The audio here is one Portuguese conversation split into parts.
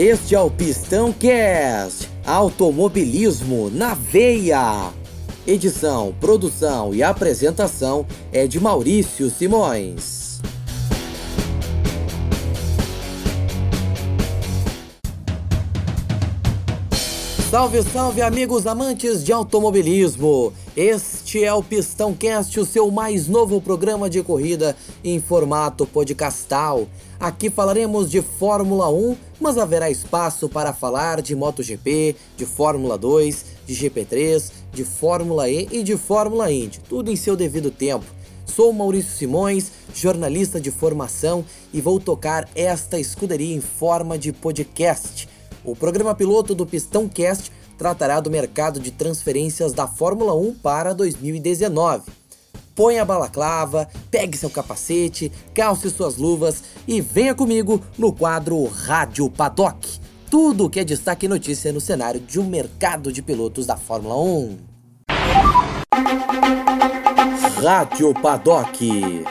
Este é o Pistão Cast, automobilismo na veia. Edição, produção e apresentação é de Maurício Simões. Salve, salve amigos amantes de automobilismo! Este é o Pistão Cast, o seu mais novo programa de corrida em formato podcastal. Aqui falaremos de Fórmula 1, mas haverá espaço para falar de MotoGP, de Fórmula 2, de GP3, de Fórmula E e de Fórmula Indy, tudo em seu devido tempo. Sou Maurício Simões, jornalista de formação e vou tocar esta escuderia em forma de podcast. O programa piloto do Pistão Cast tratará do mercado de transferências da Fórmula 1 para 2019 põe a balaclava, pegue seu capacete, calce suas luvas e venha comigo no quadro Rádio Paddock. Tudo o que é destaque e notícia no cenário de um mercado de pilotos da Fórmula 1. Rádio Paddock.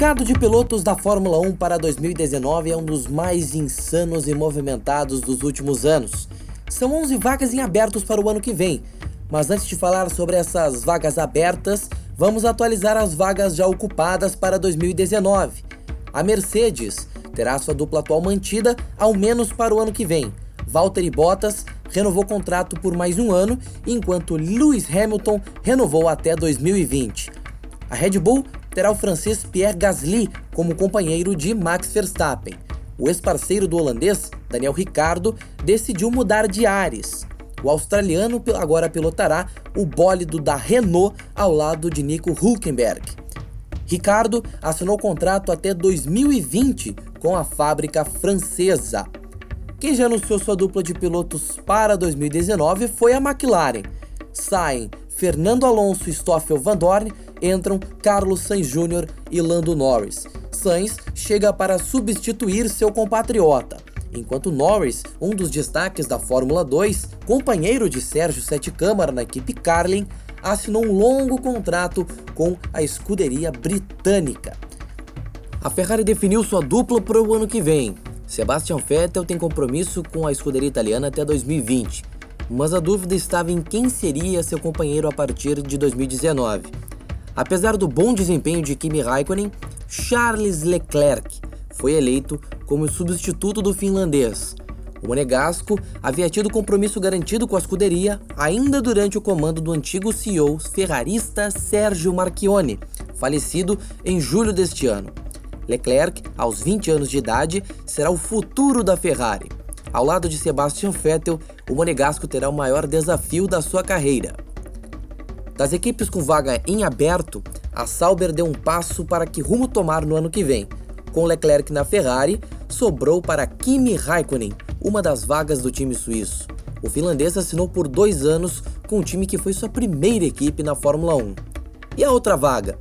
Mercado de pilotos da Fórmula 1 para 2019 é um dos mais insanos e movimentados dos últimos anos. São 11 vagas em abertos para o ano que vem. Mas antes de falar sobre essas vagas abertas, vamos atualizar as vagas já ocupadas para 2019. A Mercedes terá sua dupla atual mantida ao menos para o ano que vem. Valtteri Bottas renovou contrato por mais um ano, enquanto Lewis Hamilton renovou até 2020. A Red Bull terá o francês Pierre Gasly como companheiro de Max Verstappen o ex-parceiro do holandês, Daniel Ricardo, decidiu mudar de ares. O australiano agora pilotará o bólido da Renault ao lado de Nico Hulkenberg. Ricardo assinou contrato até 2020 com a fábrica francesa. Quem já anunciou sua dupla de pilotos para 2019 foi a McLaren. Saem Fernando Alonso e Stoffel Van Dorn, entram Carlos Sainz Jr. e Lando Norris. Sainz chega para substituir seu compatriota, enquanto Norris, um dos destaques da Fórmula 2, companheiro de Sérgio Sete Câmara na equipe Carlin, assinou um longo contrato com a escuderia britânica. A Ferrari definiu sua dupla para o ano que vem. Sebastian Vettel tem compromisso com a escuderia italiana até 2020, mas a dúvida estava em quem seria seu companheiro a partir de 2019. Apesar do bom desempenho de Kimi Raikkonen, Charles Leclerc foi eleito como substituto do finlandês. O monegasco havia tido compromisso garantido com a escuderia ainda durante o comando do antigo CEO ferrarista Sergio Marchionne, falecido em julho deste ano. Leclerc, aos 20 anos de idade, será o futuro da Ferrari. Ao lado de Sebastian Vettel, o monegasco terá o maior desafio da sua carreira. Das equipes com vaga em aberto, a Sauber deu um passo para que rumo tomar no ano que vem. Com Leclerc na Ferrari, sobrou para Kimi Raikkonen, uma das vagas do time suíço. O finlandês assinou por dois anos com um time que foi sua primeira equipe na Fórmula 1. E a outra vaga?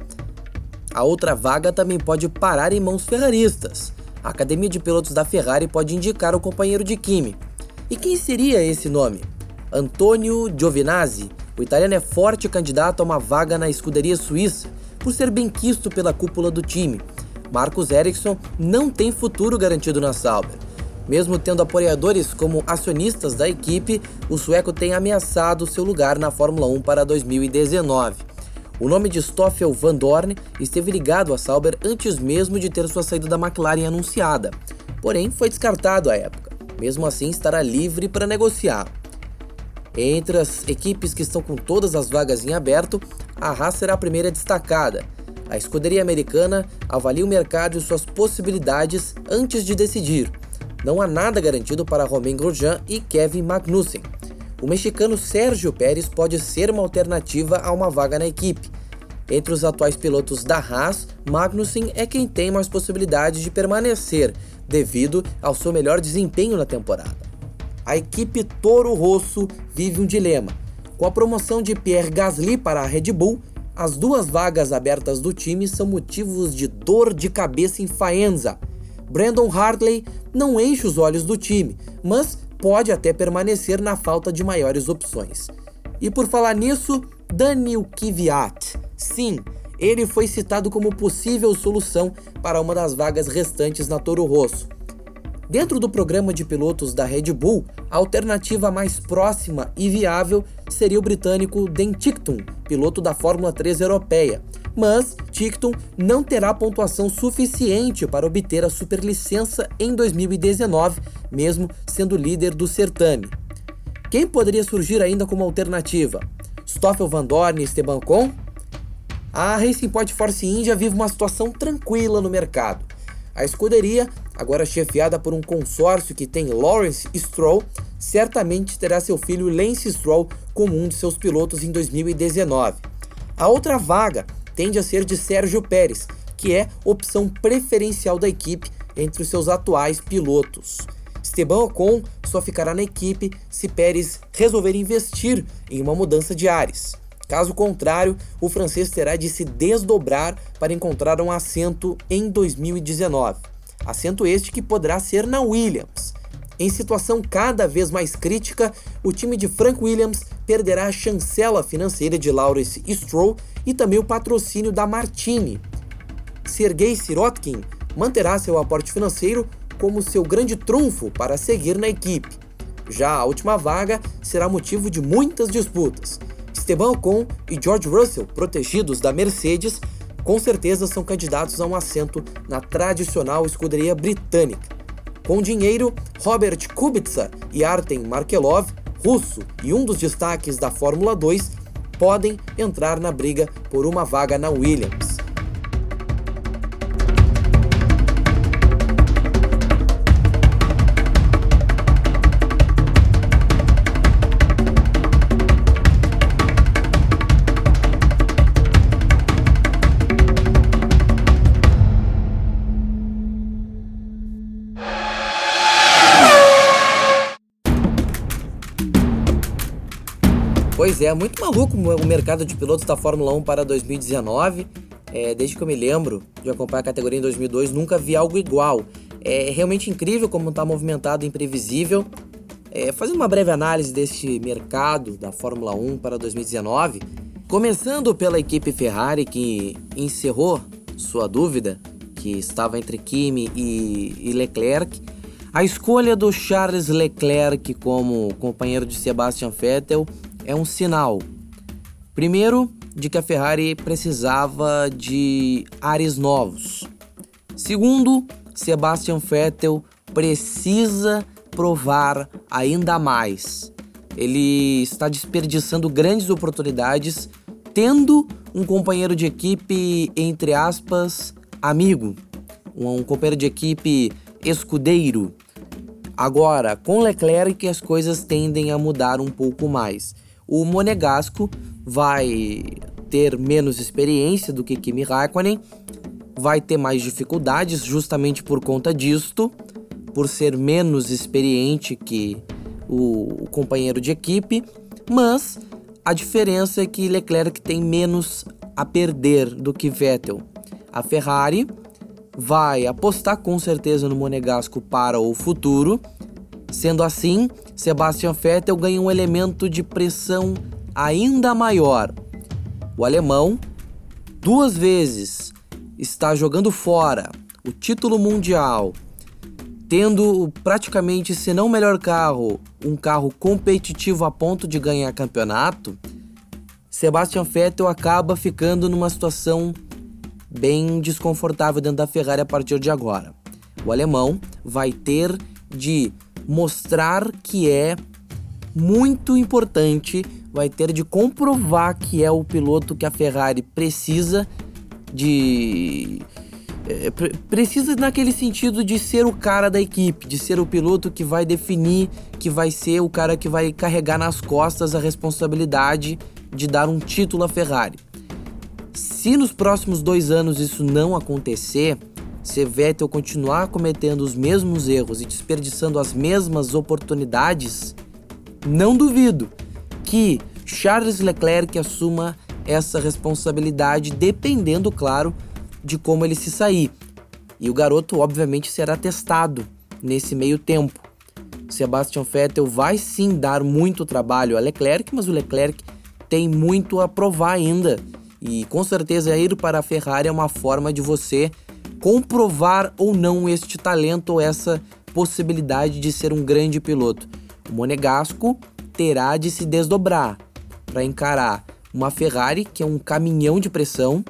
A outra vaga também pode parar em mãos ferraristas. A academia de pilotos da Ferrari pode indicar o companheiro de Kimi. E quem seria esse nome? Antonio Giovinazzi. O italiano é forte candidato a uma vaga na escuderia suíça por ser bem quisto pela cúpula do time. Marcos Ericsson não tem futuro garantido na Sauber. Mesmo tendo apoiadores como acionistas da equipe, o sueco tem ameaçado seu lugar na Fórmula 1 para 2019. O nome de Stoffel Van Dorn esteve ligado à Sauber antes mesmo de ter sua saída da McLaren anunciada, porém foi descartado à época. Mesmo assim, estará livre para negociar. Entre as equipes que estão com todas as vagas em aberto, a Haas será a primeira destacada. A escuderia americana avalia o mercado e suas possibilidades antes de decidir. Não há nada garantido para Romain Grosjean e Kevin Magnussen. O mexicano Sérgio Pérez pode ser uma alternativa a uma vaga na equipe. Entre os atuais pilotos da Haas, Magnussen é quem tem mais possibilidades de permanecer, devido ao seu melhor desempenho na temporada. A equipe Toro Rosso vive um dilema com a promoção de Pierre Gasly para a Red Bull, as duas vagas abertas do time são motivos de dor de cabeça em Faenza. Brandon Hartley não enche os olhos do time, mas pode até permanecer na falta de maiores opções. E por falar nisso, Daniel Kvyat. Sim, ele foi citado como possível solução para uma das vagas restantes na Toro Rosso. Dentro do programa de pilotos da Red Bull, a alternativa mais próxima e viável seria o britânico Dan Tickton, piloto da Fórmula 3 europeia. Mas Tickton não terá pontuação suficiente para obter a superlicença em 2019, mesmo sendo líder do certame. Quem poderia surgir ainda como alternativa? Stoffel Van Dorn e Esteban Con? A Racing Point Force India vive uma situação tranquila no mercado. A escuderia, agora chefiada por um consórcio que tem Lawrence Stroll, certamente terá seu filho Lance Stroll como um de seus pilotos em 2019. A outra vaga tende a ser de Sérgio Pérez, que é opção preferencial da equipe entre os seus atuais pilotos. Esteban Ocon só ficará na equipe se Pérez resolver investir em uma mudança de ares. Caso contrário, o francês terá de se desdobrar para encontrar um assento em 2019. Assento este que poderá ser na Williams. Em situação cada vez mais crítica, o time de Frank Williams perderá a chancela financeira de Lawrence Stroll e também o patrocínio da Martini. Sergei Sirotkin manterá seu aporte financeiro como seu grande trunfo para seguir na equipe. Já a última vaga será motivo de muitas disputas. Esteban Ocon e George Russell, protegidos da Mercedes, com certeza são candidatos a um assento na tradicional escuderia britânica. Com dinheiro, Robert Kubica e Artem Markelov, russo e um dos destaques da Fórmula 2, podem entrar na briga por uma vaga na Williams. Pois é, muito maluco o mercado de pilotos da Fórmula 1 para 2019. É, desde que eu me lembro de acompanhar a categoria em 2002, nunca vi algo igual. É realmente incrível como está movimentado e imprevisível. É, fazendo uma breve análise deste mercado da Fórmula 1 para 2019, começando pela equipe Ferrari que encerrou sua dúvida, que estava entre Kimi e, e Leclerc. A escolha do Charles Leclerc como companheiro de Sebastian Vettel é um sinal. Primeiro, de que a Ferrari precisava de ares novos. Segundo, Sebastian Vettel precisa provar ainda mais. Ele está desperdiçando grandes oportunidades tendo um companheiro de equipe, entre aspas, amigo, um companheiro de equipe escudeiro. Agora, com Leclerc as coisas tendem a mudar um pouco mais o Monegasco vai ter menos experiência do que Kimi Raikkonen, vai ter mais dificuldades justamente por conta disto, por ser menos experiente que o, o companheiro de equipe, mas a diferença é que Leclerc tem menos a perder do que Vettel. A Ferrari vai apostar com certeza no Monegasco para o futuro Sendo assim, Sebastian Vettel ganha um elemento de pressão ainda maior. O alemão, duas vezes, está jogando fora o título mundial, tendo praticamente, se não o melhor carro, um carro competitivo a ponto de ganhar campeonato. Sebastian Vettel acaba ficando numa situação bem desconfortável dentro da Ferrari a partir de agora. O alemão vai ter de mostrar que é muito importante, vai ter de comprovar que é o piloto que a Ferrari precisa de é, precisa naquele sentido de ser o cara da equipe, de ser o piloto que vai definir, que vai ser o cara que vai carregar nas costas a responsabilidade de dar um título à Ferrari. Se nos próximos dois anos isso não acontecer, se Vettel continuar cometendo os mesmos erros e desperdiçando as mesmas oportunidades, não duvido que Charles Leclerc assuma essa responsabilidade, dependendo, claro, de como ele se sair. E o garoto, obviamente, será testado nesse meio tempo. Sebastian Vettel vai sim dar muito trabalho a Leclerc, mas o Leclerc tem muito a provar ainda E com certeza ir para a Ferrari é uma forma de você comprovar ou não este talento ou essa possibilidade de ser um grande piloto. O Monegasco terá de se desdobrar para encarar uma Ferrari que é um caminhão de pressão,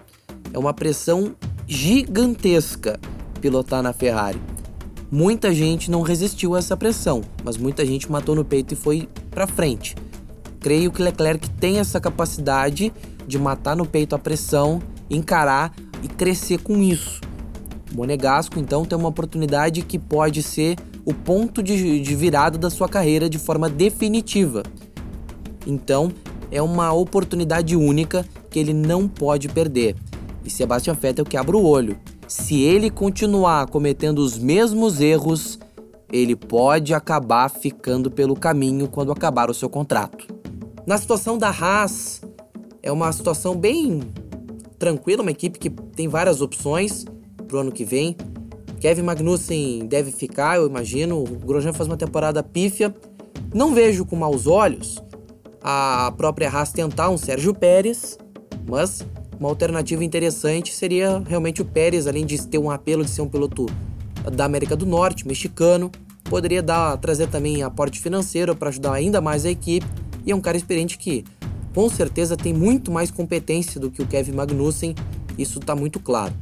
é uma pressão gigantesca pilotar na Ferrari. Muita gente não resistiu a essa pressão, mas muita gente matou no peito e foi para frente. Creio que Leclerc tem essa capacidade de matar no peito a pressão, encarar e crescer com isso. Monegasco então tem uma oportunidade que pode ser o ponto de, de virada da sua carreira de forma definitiva. Então é uma oportunidade única que ele não pode perder. E Sebastian Vettel que abre o olho. Se ele continuar cometendo os mesmos erros, ele pode acabar ficando pelo caminho quando acabar o seu contrato. Na situação da Haas, é uma situação bem tranquila, uma equipe que tem várias opções para o ano que vem. Kevin Magnussen deve ficar, eu imagino. O Grosjean faz uma temporada pífia. Não vejo com maus olhos a própria Haas tentar um Sérgio Pérez, mas uma alternativa interessante seria realmente o Pérez, além de ter um apelo de ser um piloto da América do Norte, mexicano, poderia dar trazer também aporte financeiro para ajudar ainda mais a equipe. E é um cara experiente que com certeza tem muito mais competência do que o Kevin Magnussen, isso está muito claro.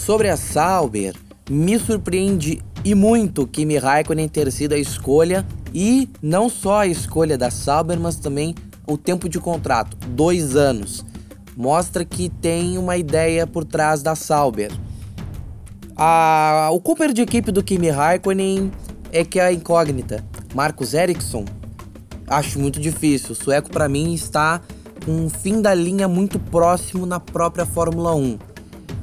Sobre a Sauber, me surpreende e muito Kimi Raikkonen ter sido a escolha e não só a escolha da Sauber, mas também o tempo de contrato, dois anos mostra que tem uma ideia por trás da Sauber. A, o Cooper de equipe do Kimi Raikkonen é que é a incógnita. Marcos Ericsson, acho muito difícil. O sueco para mim está com o fim da linha muito próximo na própria Fórmula 1.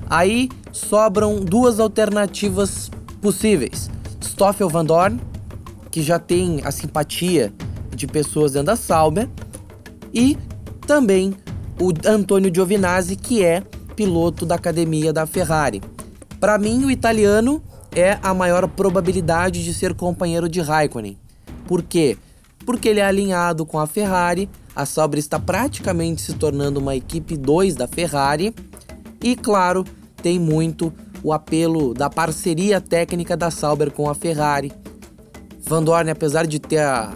Aí sobram duas alternativas possíveis. Stoffel Van Dorn, que já tem a simpatia de pessoas dentro da Sauber, e também o Antonio Giovinazzi, que é piloto da academia da Ferrari. Para mim, o italiano é a maior probabilidade de ser companheiro de Raikkonen. Por quê? Porque ele é alinhado com a Ferrari, a Sauber está praticamente se tornando uma equipe 2 da Ferrari e, claro, tem muito o apelo da parceria técnica da Sauber com a Ferrari. Van Dorn, apesar de ter a,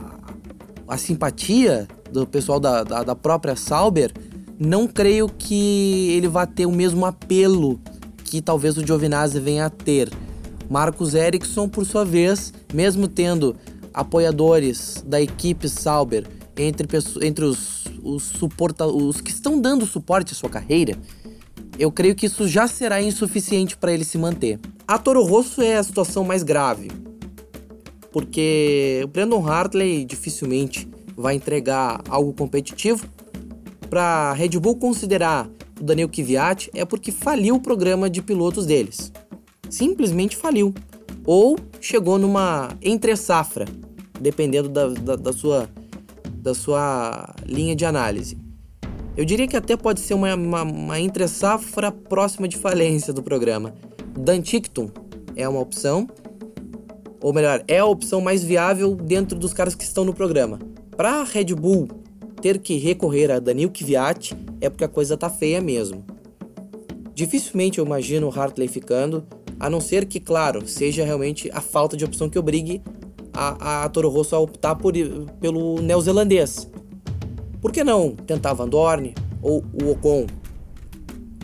a simpatia do pessoal da, da, da própria Sauber, não creio que ele vá ter o mesmo apelo que talvez o Giovinazzi venha a ter. Marcos Ericsson, por sua vez, mesmo tendo apoiadores da equipe Sauber entre, entre os, os, suporta, os que estão dando suporte à sua carreira, eu creio que isso já será insuficiente para ele se manter. A Toro Rosso é a situação mais grave, porque o Brandon Hartley dificilmente vai entregar algo competitivo para Red Bull considerar o Daniel Kvyat é porque faliu o programa de pilotos deles. Simplesmente faliu. Ou chegou numa entre-safra, dependendo da, da, da, sua, da sua linha de análise. Eu diria que até pode ser uma, uma, uma entre-safra próxima de falência do programa. Dan Tickton é uma opção, ou melhor, é a opção mais viável dentro dos caras que estão no programa. Para Red Bull ter que recorrer a Daniel Kvyat é porque a coisa tá feia mesmo. Dificilmente eu imagino o Hartley ficando, a não ser que, claro, seja realmente a falta de opção que obrigue a, a Toro Rosso a optar por, pelo neozelandês. Por que não tentar Van Dorn ou o Ocon?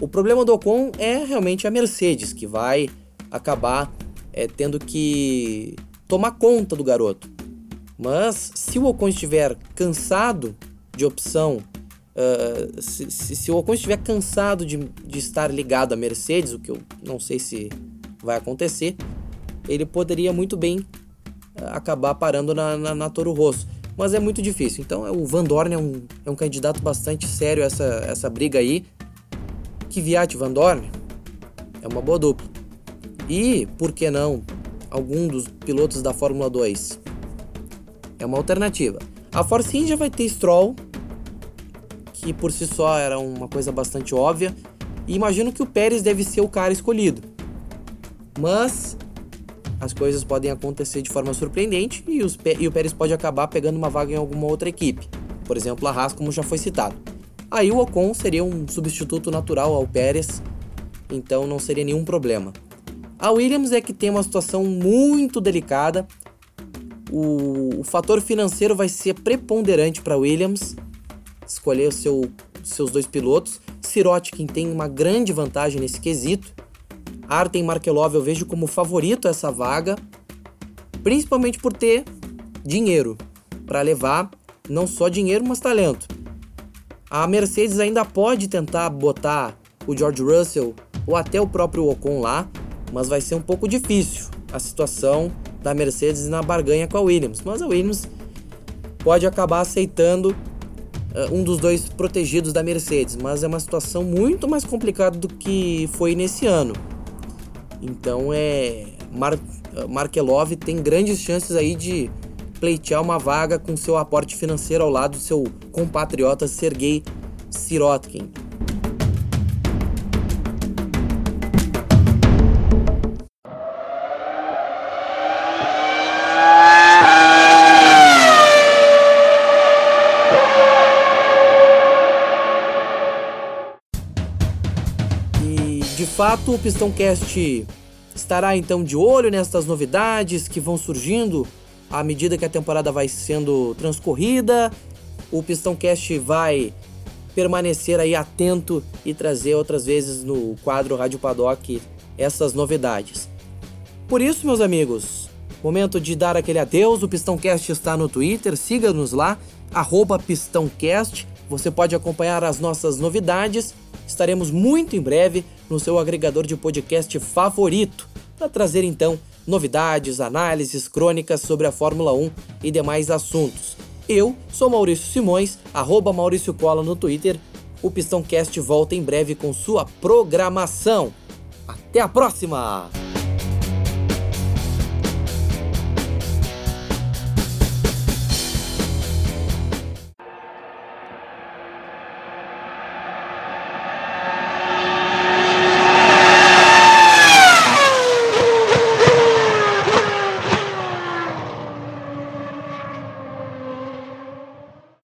O problema do Ocon é realmente a Mercedes, que vai acabar é, tendo que tomar conta do garoto. Mas se o Ocon estiver cansado de opção, uh, se, se, se, o Ocon estiver cansado de, de estar ligado à Mercedes, o que eu não sei se vai acontecer, ele poderia muito bem uh, acabar parando na, na, na, Toro Rosso. Mas é muito difícil. Então o Van Dorn é um, é um candidato bastante sério essa, essa briga aí. Kvyat e Van Dorn é uma boa dupla. E, por que não, algum dos pilotos da Fórmula 2? É uma alternativa. A Force India vai ter Stroll, que por si só era uma coisa bastante óbvia, e imagino que o Pérez deve ser o cara escolhido. Mas as coisas podem acontecer de forma surpreendente e, os, e o Pérez pode acabar pegando uma vaga em alguma outra equipe, por exemplo, a Haas, como já foi citado. aí o Ocon seria um substituto natural ao Pérez, então não seria nenhum problema. A Williams é que tem uma situação muito delicada. O, o fator financeiro vai ser preponderante para a Williams escolher seu, seus dois pilotos. Sirotkin tem uma grande vantagem nesse quesito. Artem Markelov eu vejo como favorito essa vaga, principalmente por ter dinheiro para levar não só dinheiro, mas talento. A Mercedes ainda pode tentar botar o George Russell ou até o próprio Ocon lá, mas vai ser um pouco difícil a situação da Mercedes na barganha com a Williams. Mas a Williams pode acabar aceitando uh, um dos dois protegidos da Mercedes, mas é uma situação muito mais complicada do que foi nesse ano. Então é Mar Markelov tem grandes chances aí de pleitear uma vaga com seu aporte financeiro ao lado do seu compatriota Sergei Sirotkin. Fato o Pistão Cast estará então de olho nestas novidades que vão surgindo à medida que a temporada vai sendo transcorrida. O Pistão Cast vai permanecer aí atento e trazer outras vezes no quadro Rádio Paddock essas novidades. Por isso, meus amigos, momento de dar aquele adeus. O Pistãocast está no Twitter, siga-nos lá, PistãoCast. Você pode acompanhar as nossas novidades. Estaremos muito em breve no seu agregador de podcast favorito para trazer então novidades, análises, crônicas sobre a Fórmula 1 e demais assuntos. Eu sou Maurício Simões, arroba Maurício Cola no Twitter. O Pistão Cast volta em breve com sua programação. Até a próxima!